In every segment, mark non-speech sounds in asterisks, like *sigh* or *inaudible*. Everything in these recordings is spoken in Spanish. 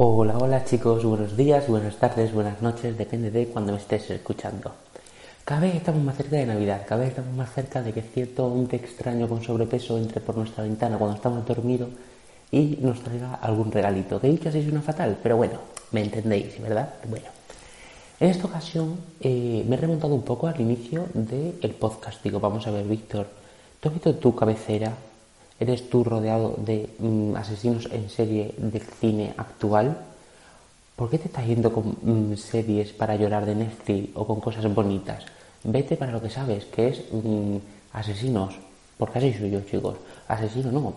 Hola, hola chicos, buenos días, buenas tardes, buenas noches, depende de cuando me estés escuchando. Cada vez estamos más cerca de Navidad, cada vez estamos más cerca de que cierto hombre extraño con sobrepeso entre por nuestra ventana cuando estamos dormidos y nos traiga algún regalito. Que dicho así suena fatal, pero bueno, me entendéis, ¿verdad? Bueno, en esta ocasión eh, me he remontado un poco al inicio del podcast. Digo, vamos a ver, Víctor, ¿tú has visto tu cabecera ¿Eres tú rodeado de mm, asesinos en serie del cine actual? ¿Por qué te estás yendo con mm, series para llorar de Netflix o con cosas bonitas? Vete para lo que sabes, que es mm, asesinos. Porque así soy yo, chicos. Asesino no,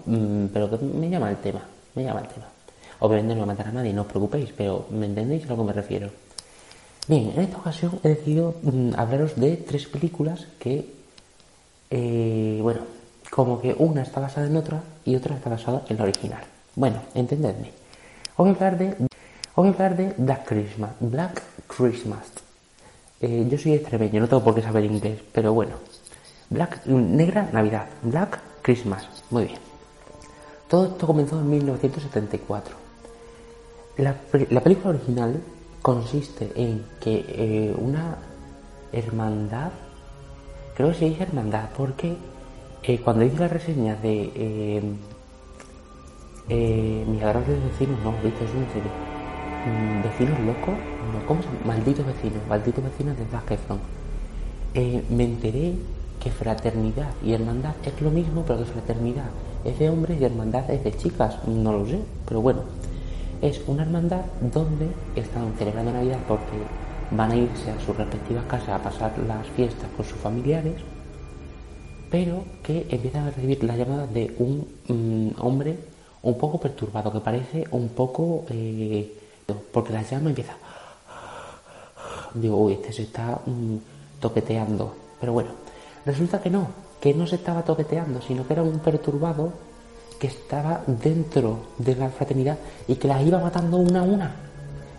pero que me llama el tema. Me llama el tema. Obviamente no voy a matar a nadie, no os preocupéis, pero ¿me entendéis a lo que me refiero? Bien, en esta ocasión he decidido hablaros de tres películas que, eh, bueno, como que una está basada en otra y otra está basada en la original. Bueno, entendedme. Os voy a hablar de, voy a hablar de Black Christmas. Black Christmas. Eh, yo soy extremeño, no tengo por qué saber inglés, pero bueno. Black, negra Navidad. Black Christmas. Muy bien. Todo esto comenzó en 1974. La, película original consiste en que eh, una hermandad, creo que se dice hermandad, porque eh, cuando hice la reseña de eh, eh, mis vecinos, no, viste, es una serie. Mm, vecinos locos, no, ¿cómo llama? Malditos vecinos, malditos vecinos de Zac eh, me enteré que fraternidad y hermandad es lo mismo, pero que fraternidad es de hombres y hermandad es de chicas, no lo sé, pero bueno, es una hermandad donde están celebrando Navidad porque van a irse a sus respectivas casas a pasar las fiestas con sus familiares pero que empiezan a recibir las llamadas de un mm, hombre un poco perturbado, que parece un poco... Eh, porque la llama empieza... Digo, uy, este se está mm, toqueteando. Pero bueno, resulta que no, que no se estaba toqueteando, sino que era un perturbado que estaba dentro de la fraternidad y que las iba matando una a una.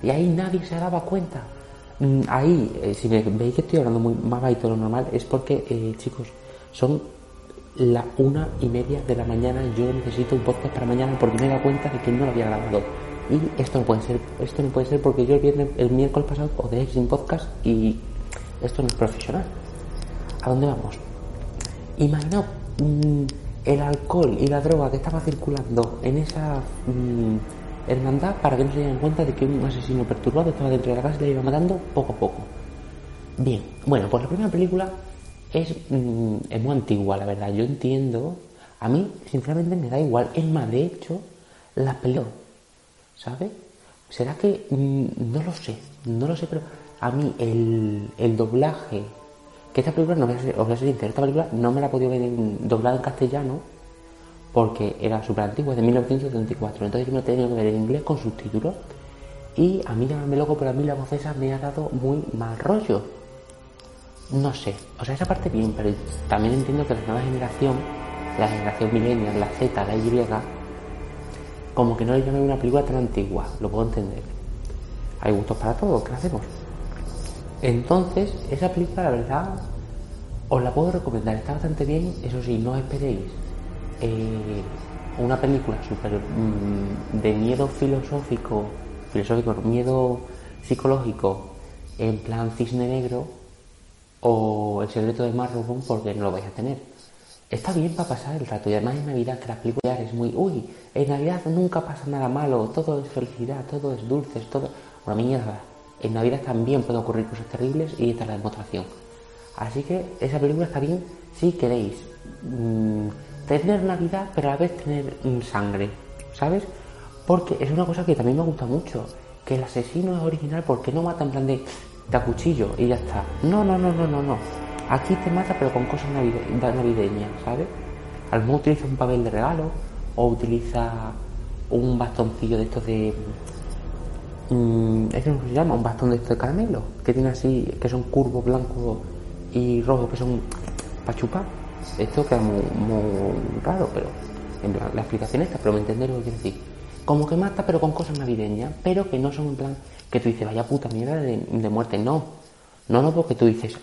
Y ahí nadie se daba cuenta. Mm, ahí, eh, si me veis que estoy hablando muy más bajito de lo normal, es porque, eh, chicos, son la una y media de la mañana yo necesito un podcast para mañana porque me he dado cuenta de que no lo había grabado. Y esto no puede ser, esto no puede ser porque yo el, viernes, el miércoles pasado os dejé sin podcast y esto no es profesional. ¿A dónde vamos? Imaginaos mm, el alcohol y la droga que estaba circulando en esa mm, hermandad para que no se dieran cuenta de que un asesino perturbado estaba dentro de la casa y le iba matando poco a poco. Bien, bueno, pues la primera película Mm, es, muy antigua, la verdad. Yo entiendo. A mí, sinceramente, me da igual. Es más, de hecho, la peleo. ¿Sabes? ¿Será que.? Mm, no lo sé. No lo sé, pero a mí el, el doblaje. Que esta película, no ser, os voy a esta película no me la he podido ver doblada en castellano porque era súper antigua, de 1974. Entonces yo me la tenía que ver en inglés con subtítulos. Y a mí llamarme loco, pero a mí la voz esa me ha dado muy mal rollo. No sé, o sea, esa parte bien, pero también entiendo que la nueva generación, la generación millennial, la Z, la Y, como que no le llaman una película tan antigua, lo puedo entender. Hay gustos para todos, ¿qué hacemos? Entonces, esa película, la verdad, os la puedo recomendar, está bastante bien, eso sí, no esperéis eh, una película súper mm, de miedo filosófico, filosófico, miedo psicológico, en plan cisne negro, o El secreto de Marrowbone porque no lo vais a tener. Está bien para pasar el rato y además en Navidad que la película es muy, uy, en Navidad nunca pasa nada malo, todo es felicidad, todo es dulce, todo una mierda. En Navidad también pueden ocurrir cosas terribles y esta es la demostración. Así que esa película está bien si queréis mm, tener Navidad pero a la vez tener mm, sangre, ¿sabes? Porque es una cosa que también me gusta mucho, que el asesino es original porque no mata en plan de te cuchillo y ya está. No, no, no, no, no, no. Aquí te mata pero con cosas navideñas, ¿sabes? A lo mejor utiliza un papel de regalo o utiliza un bastoncillo de estos de... Mmm, ¿Es se llama? Un bastón de estos de caramelo, que tiene así, que son curvos, blancos y rojos, que son para chupar. Esto queda muy, raro, pero en plan, la explicación está, pero me entendéis lo que quiero decir. Como que mata pero con cosas navideñas, pero que no son en plan que tú dices, vaya puta mierda de, muerte. No, no, no, porque tú dices,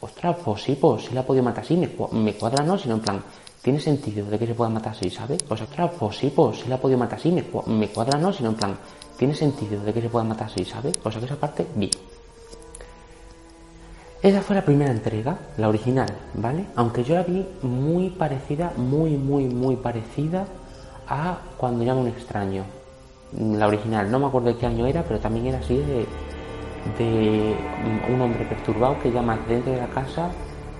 ostras, pues sí, pues sí la ha podido matar así, me, me cuadra no, sino en plan, tiene sentido de que se pueda matar así, ¿sabes? O sea, claro, pues sí, pues sí la ha podido matar así, me, me cuadra no, sino en plan, tiene sentido de que se pueda matar así, ¿sabes? O sea que esa parte, bien. Esa fue la primera entrega, la original, ¿vale? Aunque yo la vi muy parecida, muy, muy, muy parecida a Cuando llama un extraño. La original, no me acuerdo de qué año era, pero también era así de, de un hombre perturbado que llama dentro de la casa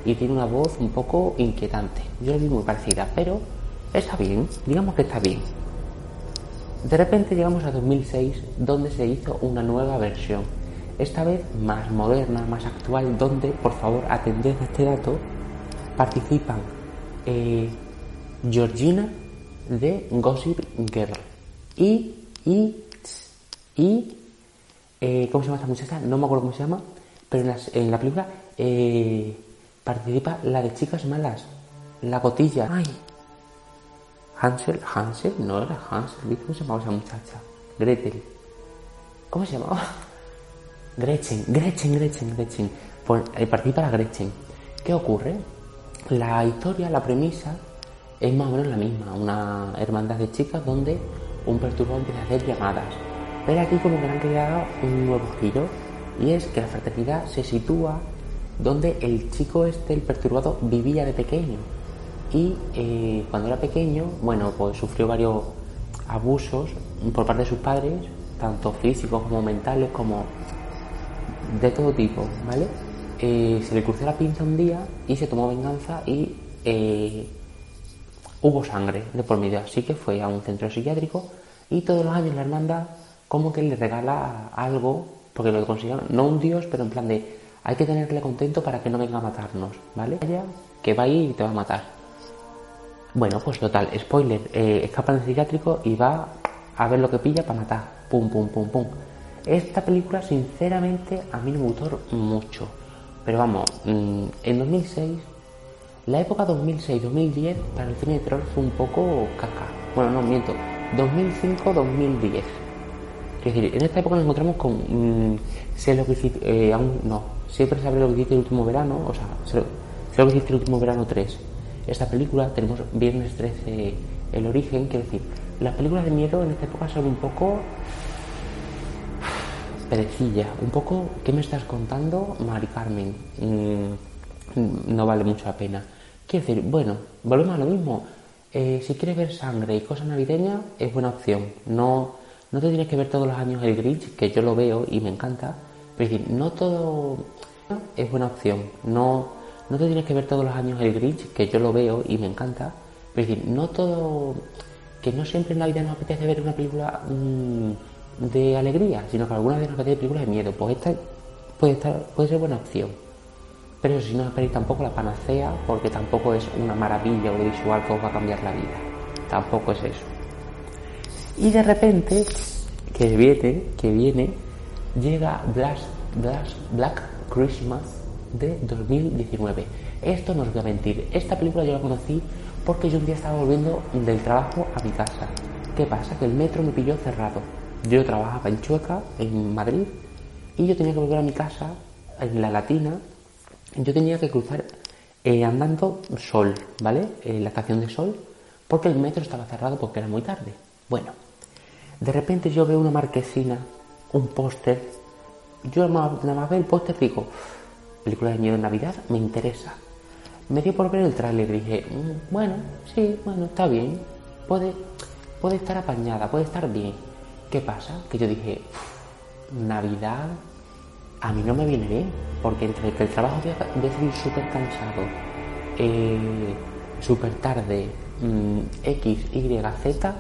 y tiene una voz un poco inquietante. Yo la vi muy parecida, pero está bien, digamos que está bien. De repente llegamos a 2006, donde se hizo una nueva versión esta vez más moderna, más actual, donde, por favor, atended a este dato, participan eh, Georgina de Gossip Girl y, y, y eh, ¿cómo se llama esta muchacha? No me acuerdo cómo se llama, pero en, la película eh, participa la de Chicas Malas, la gotilla. Ay. Hansel, Hansel, no era Hansel, ¿cómo se llamaba esa muchacha? Gretel. ¿Cómo se llamaba? *laughs* Gretchen, Gretchen, Gretchen, Gretchen. Pues eh, participa la Gretchen. ¿Qué ocurre? La historia, la premisa es más o menos la misma. Una hermandad de chicas donde un perturbador empieza a hacer llamadas. Pero aquí como que han creado un nuevo giro y es que la fraternidad se sitúa donde el chico este, el perturbado, vivía de pequeño. Y eh, cuando era pequeño, bueno, pues sufrió varios abusos por parte de sus padres, tanto físicos como mentales, como de todo tipo, ¿vale? Eh, se le cruzó la pinza un día y se tomó venganza y eh, hubo sangre de por medio. Así que fue a un centro psiquiátrico y todos los años la hermandad como que le regala algo, porque lo consideran, no un dios, pero en plan de hay que tenerle contento para que no venga a matarnos, ¿vale? Que va a ir y te va a matar. Bueno, pues total, spoiler, eh, escapa del psiquiátrico y va a ver lo que pilla para matar. Pum, pum, pum, pum. Esta película, sinceramente, a mí me gustó mucho. Pero vamos, mm, en 2006, la época 2006-2010 para el cine de terror fue un poco caca. Bueno, no miento, 2005-2010. Es decir, en esta época nos encontramos con. Mm, sé lo que hiciste. Eh, aún no. Siempre sabré lo que hiciste el último verano. O sea, sé, lo que hiciste el último verano 3. Esta película, tenemos Viernes 13, El Origen. Quiero decir, las películas de miedo en esta época son un poco perecilla. Un poco, ¿qué me estás contando, Mari Carmen? Mm, no vale mucho la pena. Quiero decir, bueno, volvemos a lo mismo. Eh, si quieres ver sangre y cosas navideñas, es buena opción. No, no te tienes que ver todos los años el Grinch, que yo lo veo y me encanta. Pero es decir, no todo es buena opción. No, no te tienes que ver todos los años el Grinch, que yo lo veo y me encanta. Pero es decir, no todo. Que no siempre en la vida nos apetece ver una película. Mm, de alegría, sino que algunas veces nos apetece películas de miedo. Pues esta puede, estar, puede ser buena opción. Pero eso si no esperéis tampoco la panacea, porque tampoco es una maravilla audiovisual que os va a cambiar la vida. Tampoco es eso. Y de repente, que viene, que viene, llega Black, Black, Black Christmas de 2019. Esto no os voy a mentir. Esta película yo la conocí porque yo un día estaba volviendo del trabajo a mi casa. ¿Qué pasa? Que el metro me pilló cerrado yo trabajaba en Chueca, en Madrid, y yo tenía que volver a mi casa, en la Latina, yo tenía que cruzar eh, andando Sol, ¿vale? En la estación de Sol, porque el metro estaba cerrado porque era muy tarde. Bueno, de repente yo veo una marquesina, un póster, yo nada más veo el póster digo, película de miedo en Navidad, me interesa. Me dio por ver el tráiler y dije, mm, bueno, sí, bueno, está bien, puede, puede estar apañada, puede estar bien. ¿Qué pasa? Que yo dije, Navidad a mí no me viene bien, porque entre el trabajo voy a salir súper cansado, eh, súper tarde, mm, X, Y, Z,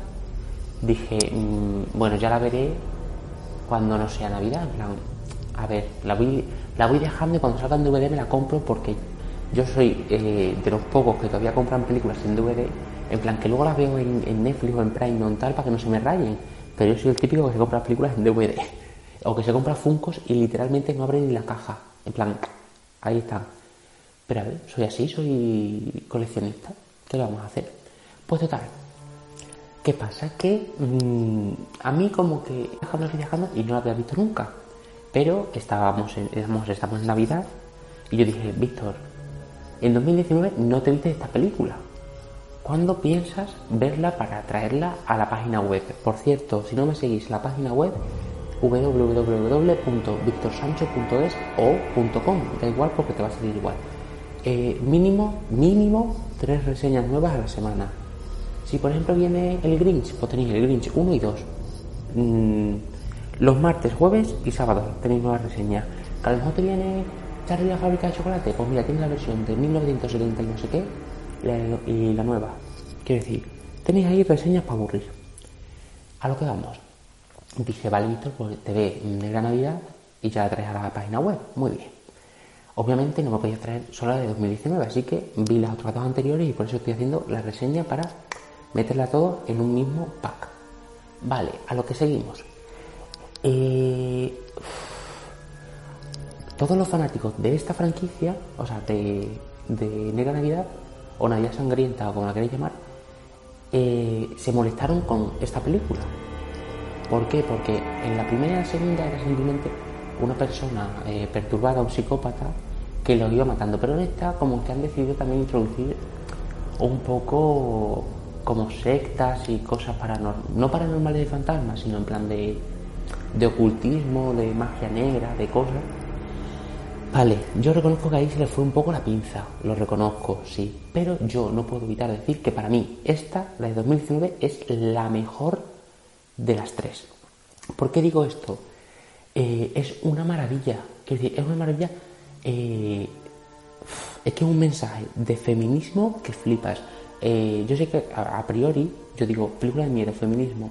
dije, mm, bueno, ya la veré cuando no sea Navidad. En plan, a ver, la voy, la voy dejando y cuando salga en DVD me la compro porque yo soy eh, de los pocos que todavía compran películas en DVD, en plan que luego las veo en, en Netflix o en Prime o en tal para que no se me rayen pero yo soy el típico que se compra películas en DVD. O que se compra Funcos y literalmente no abre ni la caja. En plan, ahí está. Pero a ver, soy así, soy coleccionista. ¿Qué le vamos a hacer? Pues total. ¿Qué pasa? Que mm, a mí como que viajando viajando y no la había visto nunca. Pero estábamos en, estamos en Navidad y yo dije, Víctor, en 2019 no te viste esta película. ¿cuándo piensas verla para traerla a la página web? Por cierto, si no me seguís la página web, www.victorsancho.es o .com, da igual porque te va a salir igual. Eh, mínimo, mínimo tres reseñas nuevas a la semana. Si por ejemplo viene el Grinch, pues tenéis el Grinch 1 y 2. Mm, los martes, jueves y sábados tenéis nuevas reseñas. Que a lo mejor te viene Charlie la fábrica de chocolate, pues mira, tiene la versión de 1970 y no sé qué, y la nueva. Quiero decir, tenéis ahí reseñas para aburrir. A lo que vamos. Dije, vale, Víctor, pues te ve Negra Navidad y ya la traes a la página web. Muy bien. Obviamente no me podía traer solo la de 2019, así que vi las otras dos anteriores y por eso estoy haciendo la reseña para meterla todo en un mismo pack. Vale, a lo que seguimos. Eh, todos los fanáticos de esta franquicia, o sea, de, Negra Navidad, o Navidad Sangrienta, o como la queréis llamar, eh, se molestaron con esta película. ¿Por qué? Porque en la primera y la segunda era simplemente una persona eh, perturbada, un psicópata, que lo iba matando. Pero en esta, como que han decidido también introducir un poco como sectas y cosas paranormales, no paranormales de fantasmas, sino en plan de, de ocultismo, de magia negra, de cosas Vale, yo reconozco que ahí se le fue un poco la pinza, lo reconozco, sí, pero yo no puedo evitar decir que para mí esta, la de 2019, es la mejor de las tres. ¿Por qué digo esto? Eh, es una maravilla, decir, es una maravilla, eh, es que es un mensaje de feminismo que flipas. Eh, yo sé que a, priori, yo digo, película de miedo, feminismo,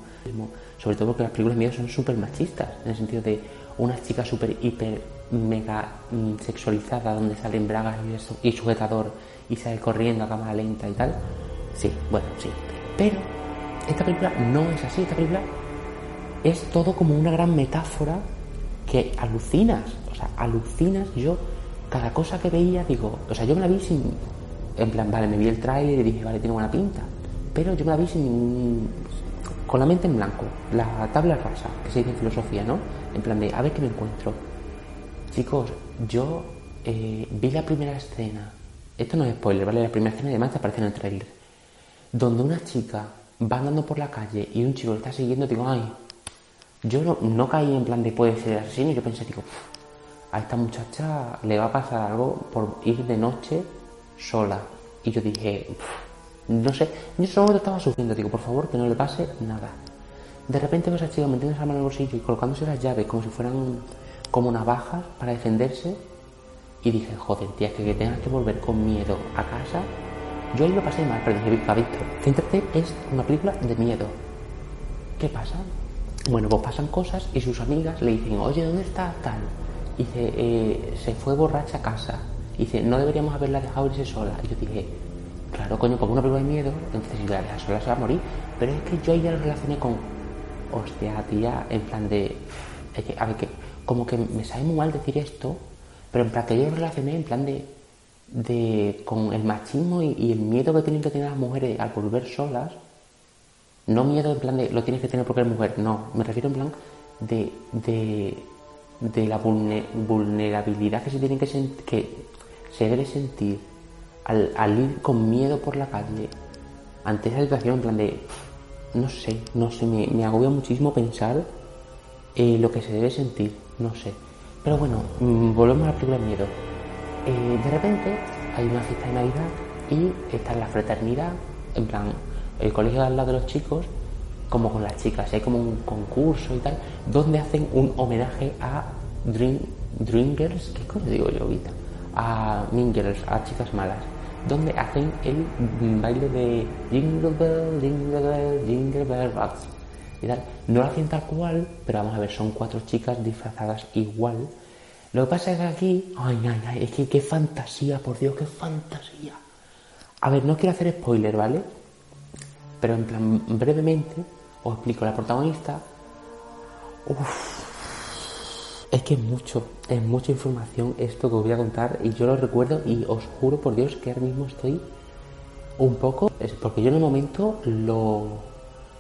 sobre todo porque las películas de miedo son súper machistas, en el sentido de una chica súper hiper mega mm, sexualizada donde salen bragas y, y sujetador y sale corriendo a cámara lenta y tal. Sí, bueno, sí. Pero esta película no es así. Esta película es todo como una gran metáfora que alucinas. O sea, alucinas. Yo, cada cosa que veía, digo, o sea, yo me la vi sin. En plan, vale, me vi el trailer y dije, vale, tiene buena pinta. Pero yo me la vi sin. con la mente en blanco. La tabla rasa, que se dice en filosofía, ¿no? En plan de, a ver qué me encuentro Chicos, yo eh, vi la primera escena. Esto no es spoiler, ¿vale? La primera escena además aparece en el trailer. Donde una chica va andando por la calle y un chico le está siguiendo, digo, ay, yo no, caí en plan de puede ser asesino, yo pensé, digo, a esta muchacha le va a pasar algo por ir de noche sola. Y yo dije, no sé, yo solo estaba sufriendo, digo, por favor, que no le pase nada. De repente veo a chica metiendo la mano en el bolsillo y colocándose las llaves como si fueran como navajas para defenderse. Y dije, joder, tía, que, que tengas que volver con miedo a casa. Yo ahí lo pasé mal, pero dije, Víctor, Céntrate, es una película de miedo. ¿Qué pasa? Bueno, pues pasan cosas y sus amigas le dicen, oye, ¿dónde está tal? Y dice, eh, se fue borracha a casa. Dice, no deberíamos haberla dejado irse sola. Y yo dije, claro, coño, como una película de miedo, entonces si la deja sola se va a morir. Pero es que yo ahí ya lo relacioné con, hostia, tía, en plan de, a ver, que como que me sabe muy mal decir esto, pero en plan que yo lo relacioné en plan de, de con el machismo y, el miedo que tienen que tener las mujeres al volver solas, no miedo en plan de lo tienes que tener porque eres mujer, no, me refiero en plan de, de, de la vulnerabilidad que se tiene que, que se debe sentir al, al, ir con miedo por la calle ante esa situación en plan de no sé, no sé, me, agobia muchísimo pensar eh, lo que se debe sentir no sé. Pero bueno, mm, volvemos a la película miedo. De repente hay una fiesta de Navidad y está en la fraternidad, en plan, el colegio al lado de los chicos, como con las chicas. Hay como un concurso y tal, donde hacen un homenaje a Dream, Dream Girls, ¿qué coño digo yo ahorita? A Mean a chicas malas, donde hacen el baile de Jingle Bell, Jingle Bell, Jingle Bell Rocks no lo hacen tal cual, pero vamos a ver, son cuatro chicas disfrazadas igual. Lo que pasa es que aquí, ay, ay, ay, es que qué fantasía, por Dios, qué fantasía. A ver, no quiero hacer spoiler, ¿vale? Pero en plan, brevemente, os explico, la protagonista, uff, es que es mucho, es mucha información esto que os voy a contar y yo lo recuerdo y os juro por Dios que ahora mismo estoy un poco, es porque yo en el momento lo,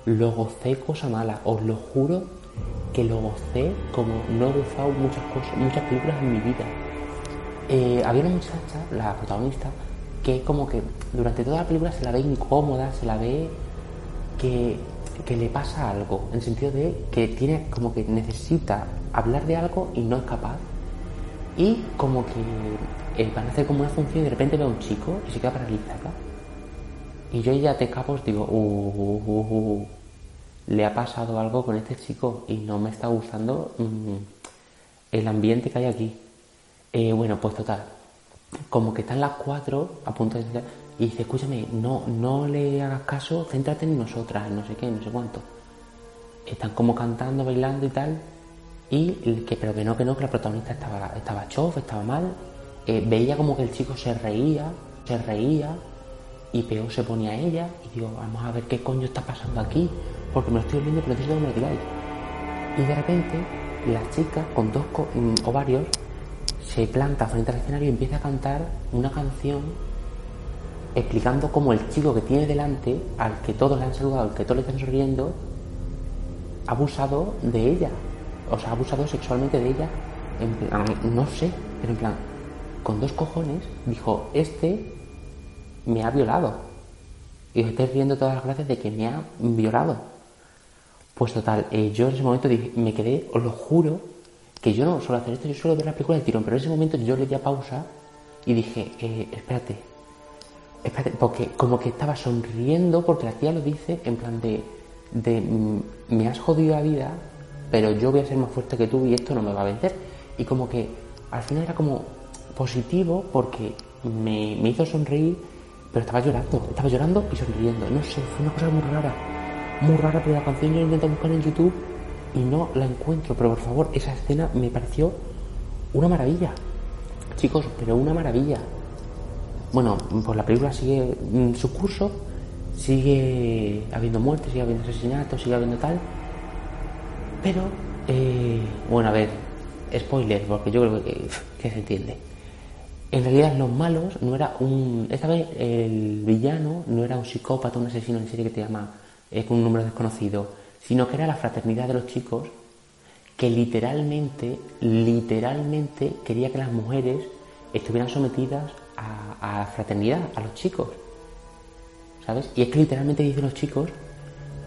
lo gocé cosa mala, os lo juro que lo gocé como no he gozado muchas cosas, muchas películas en mi vida. Eh, había una muchacha, la protagonista, que como que durante toda la película se la ve incómoda, se la ve que, que le pasa algo, en el sentido de que tiene como que necesita hablar de algo y no es capaz. Y como que van a hacer como una función y de repente ve a un chico y se queda paralizada. Y yo ya te capos digo, uh, uh, uh, le ha pasado algo con este chico y no me está gustando mm, el ambiente que hay aquí. Eh, bueno, pues total, como que están las cuatro a punto de y dice, escúchame, no, no le hagas caso, céntrate en nosotras, no sé qué, no sé cuánto. Están como cantando, bailando y tal, y que, pero que no, que no, que la protagonista estaba, estaba chof, estaba mal. Eh, veía como que el chico se reía, se reía, y peor se ponía ella, y digo, vamos a ver qué coño está pasando aquí, porque me lo estoy viendo, pero que me lo digáis. Y de repente, la chica con dos mm, ovarios se planta frente al escenario y empieza a cantar una canción explicando cómo el chico que tiene delante, al que todos le han saludado, al que todos le están sonriendo, ha abusado de ella. O sea, ha abusado sexualmente de ella. En plan, no sé, pero en plan, con dos cojones, dijo, este me ha violado. Y os estáis riendo todas las gracias de que me ha violado. Pues total, eh, yo en ese momento dije, me quedé, os lo juro, que yo no suelo hacer esto, yo suelo ver la película de tirón, pero en ese momento yo le di a pausa y dije, eh, espérate, porque como que estaba sonriendo porque la tía lo dice en plan de, de mm, me has jodido la vida, pero yo voy a ser más fuerte que tú y esto no me va a vencer. Y como que al final era como positivo porque me, me hizo sonreír, pero estaba llorando, estaba llorando y sonriendo. No sé, fue una cosa muy rara, muy rara, pero la canción yo la intento buscar en YouTube y no la encuentro. Pero por favor, esa escena me pareció una maravilla. Chicos, pero una maravilla bueno, pues la película sigue mm, su curso, sigue habiendo muertes, sigue habiendo asesinatos, sigue habiendo tal. Pero, eh, bueno, a ver, spoiler, porque yo creo que, que, se entiende. En realidad los malos no era un... Esta vez el villano no era un psicópata, un asesino en serie que te llama con un número desconocido, sino que era la fraternidad de los chicos que literalmente, literalmente quería que las mujeres estuvieran sometidas a, fraternidad, a los chicos. ¿Sabes? Y es que literalmente dicen los chicos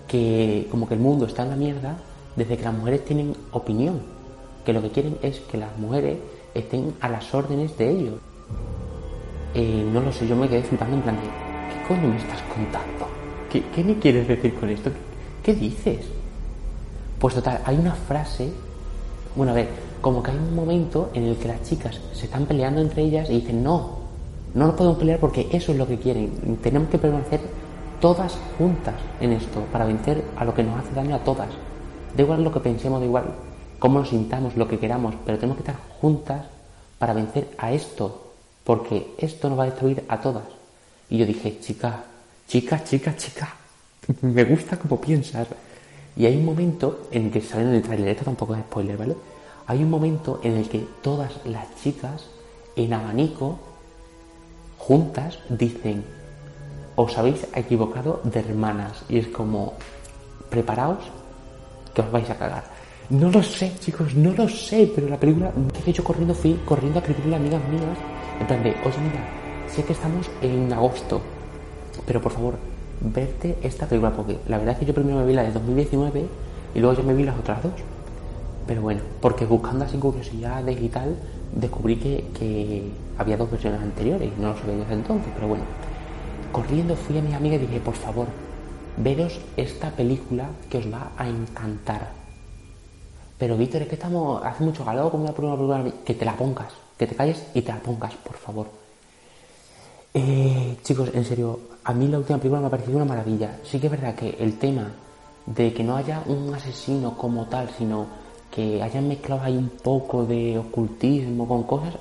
que como que el mundo está en la mierda desde que las mujeres tienen opinión, que lo que quieren es que las mujeres estén a las órdenes de ellos. Eh, no lo sé, yo me quedé flipando en plan de, ¿qué coño me estás contando? ¿Qué, qué me quieres decir con esto? ¿Qué, ¿Qué dices? Pues total, hay una frase, bueno, a ver, como que hay un momento en el que las chicas se están peleando entre ellas y dicen, no, no nos podemos pelear porque eso es lo que quieren. Tenemos que permanecer todas juntas en esto para vencer a lo que nos hace daño a todas. Da igual lo que pensemos, da igual cómo nos sintamos, lo que queramos, pero tenemos que estar juntas para vencer a esto, porque esto nos va a destruir a todas. Y yo dije, chica, chica, chica, chica, *laughs* me gusta como piensas. Y hay un momento en que sale en el trailer, esto tampoco es spoiler, ¿vale? Hay un momento en el que todas las chicas en abanico juntas dicen, os habéis equivocado de hermanas. Y es como, preparaos que os vais a cagar. No lo sé, chicos, no lo sé, pero la película, que yo corriendo, fui corriendo a escribirle a amigas mías, en plan de, oye, mira, sé que estamos en agosto, pero por favor, verte esta película, porque la verdad es que yo primero me vi la de 2019 y luego yo me vi las otras dos. Pero bueno, porque buscando así curiosidades y tal, descubrí que, había dos versiones anteriores no lo sabía desde entonces, pero bueno. Corriendo fui a mi amiga y dije, por favor, veros esta película que os va a encantar. Pero Víctor, es que estamos, hace mucho calor con una película, que te la pongas, que te calles y te la pongas, por favor. Eh, chicos, en serio, a mí la última película me ha parecido una maravilla. Sí que es verdad que el tema de que no haya un asesino como tal, sino que hayan mezclado ahí un poco de ocultismo con cosas,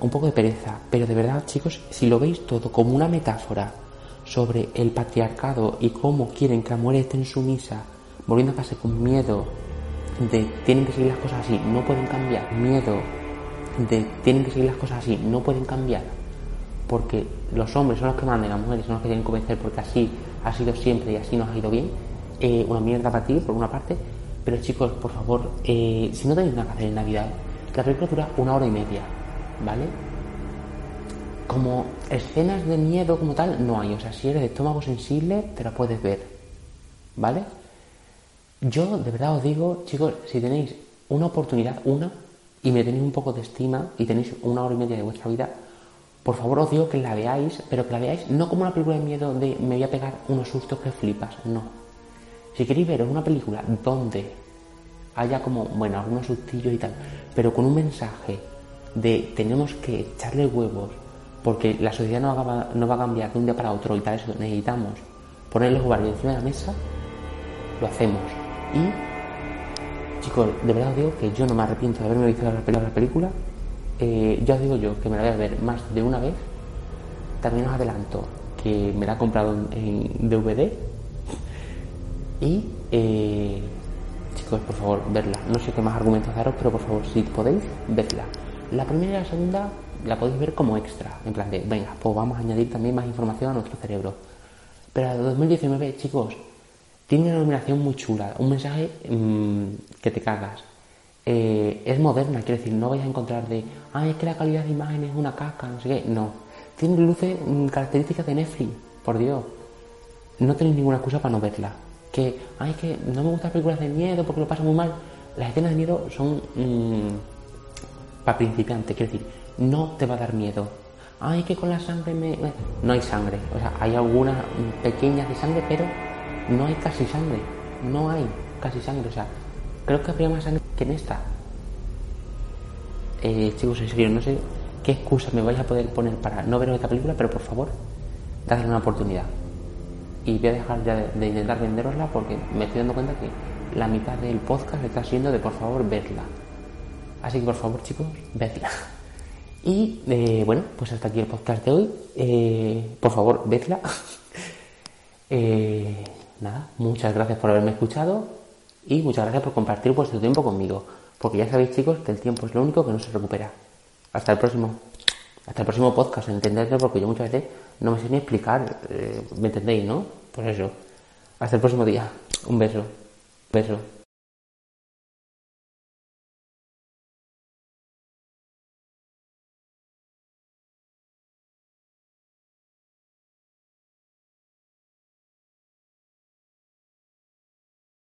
un poco de pereza. Pero de verdad, chicos, si lo veis todo como una metáfora sobre el patriarcado y cómo quieren que la mujer esté en sumisa, volviendo a casa con miedo de tienen que seguir las cosas así, no pueden cambiar, miedo de tienen que seguir las cosas así, no pueden cambiar, porque los hombres son los que mandan, las mujeres son los que tienen que obedecer, porque así ha sido siempre y así nos ha ido bien. Eh, una mierda para ti, por una parte, pero chicos, por favor, eh, si no tenéis nada que hacer en Navidad, la película dura una hora y media, ¿vale? como escenas de miedo como tal, no hay. O sea, si eres de estómago sensible, te la puedes ver. ¿Vale? Yo de verdad os digo, chicos, si tenéis una oportunidad, una, y me tenéis un poco de estima y tenéis una hora y media de vuestra vida, por favor os digo que la veáis, pero que la veáis no como una película de miedo de me voy a pegar unos sustos que flipas, no. Si queréis ver una película donde haya como, bueno, algunos sustillos y tal, pero con un mensaje de tenemos que echarle huevos porque la sociedad no va, a cambiar de un día para otro y tal, eso necesitamos poner los ovarios encima de la mesa, lo hacemos. Y, chicos, de verdad os digo que yo no me arrepiento de haberme visto la película. Eh, ya os digo yo que me la voy a ver más de una vez. También os adelanto que me la he comprado en, DVD. Y, eh, chicos, por favor, verla. No sé qué más argumentos daros, pero por favor, si podéis, vedla. La primera y la segunda la podéis ver como extra, en plan de, venga, pues vamos a añadir también más información a nuestro cerebro. Pero a 2019, chicos, tiene una nominación muy chula, un mensaje mm, que te cagas. Eh, es moderna, quiero decir, no vais a encontrar de, ah, es que la calidad de imagen es una caca, no sé qué. No. Tiene luces, mm, características de Netflix, por Dios. No tenéis ninguna excusa para no verla. Que, ay, es que no me gustan las películas de miedo porque lo paso muy mal. Las escenas de miedo son mm, para principiantes, quiero decir, no te va a dar miedo. Ay, que con la sangre me... No hay sangre. O sea, hay algunas pequeñas de sangre, pero no hay casi sangre. No hay casi sangre. O sea, creo que habría más sangre que en esta. Eh, chicos, en serio, no sé qué excusa me vais a poder poner para no ver esta película, pero por favor, dadle una oportunidad. Y voy a dejar ya de, intentar venderosla porque me estoy dando cuenta que la mitad del podcast está siendo de por favor verla. Así que por favor, chicos, vedla. *laughs* Y eh, bueno, pues hasta aquí el podcast de hoy. Eh, por favor, vedla. *laughs* eh, nada, muchas gracias por haberme escuchado y muchas gracias por compartir vuestro tiempo conmigo, porque ya sabéis chicos que el tiempo es lo único que no se recupera. Hasta el próximo, hasta el próximo podcast, entendedlo porque yo muchas veces no me sé ni explicar, eh, ¿me entendéis, no? Pues eso. Hasta el próximo día. Un beso. Un beso.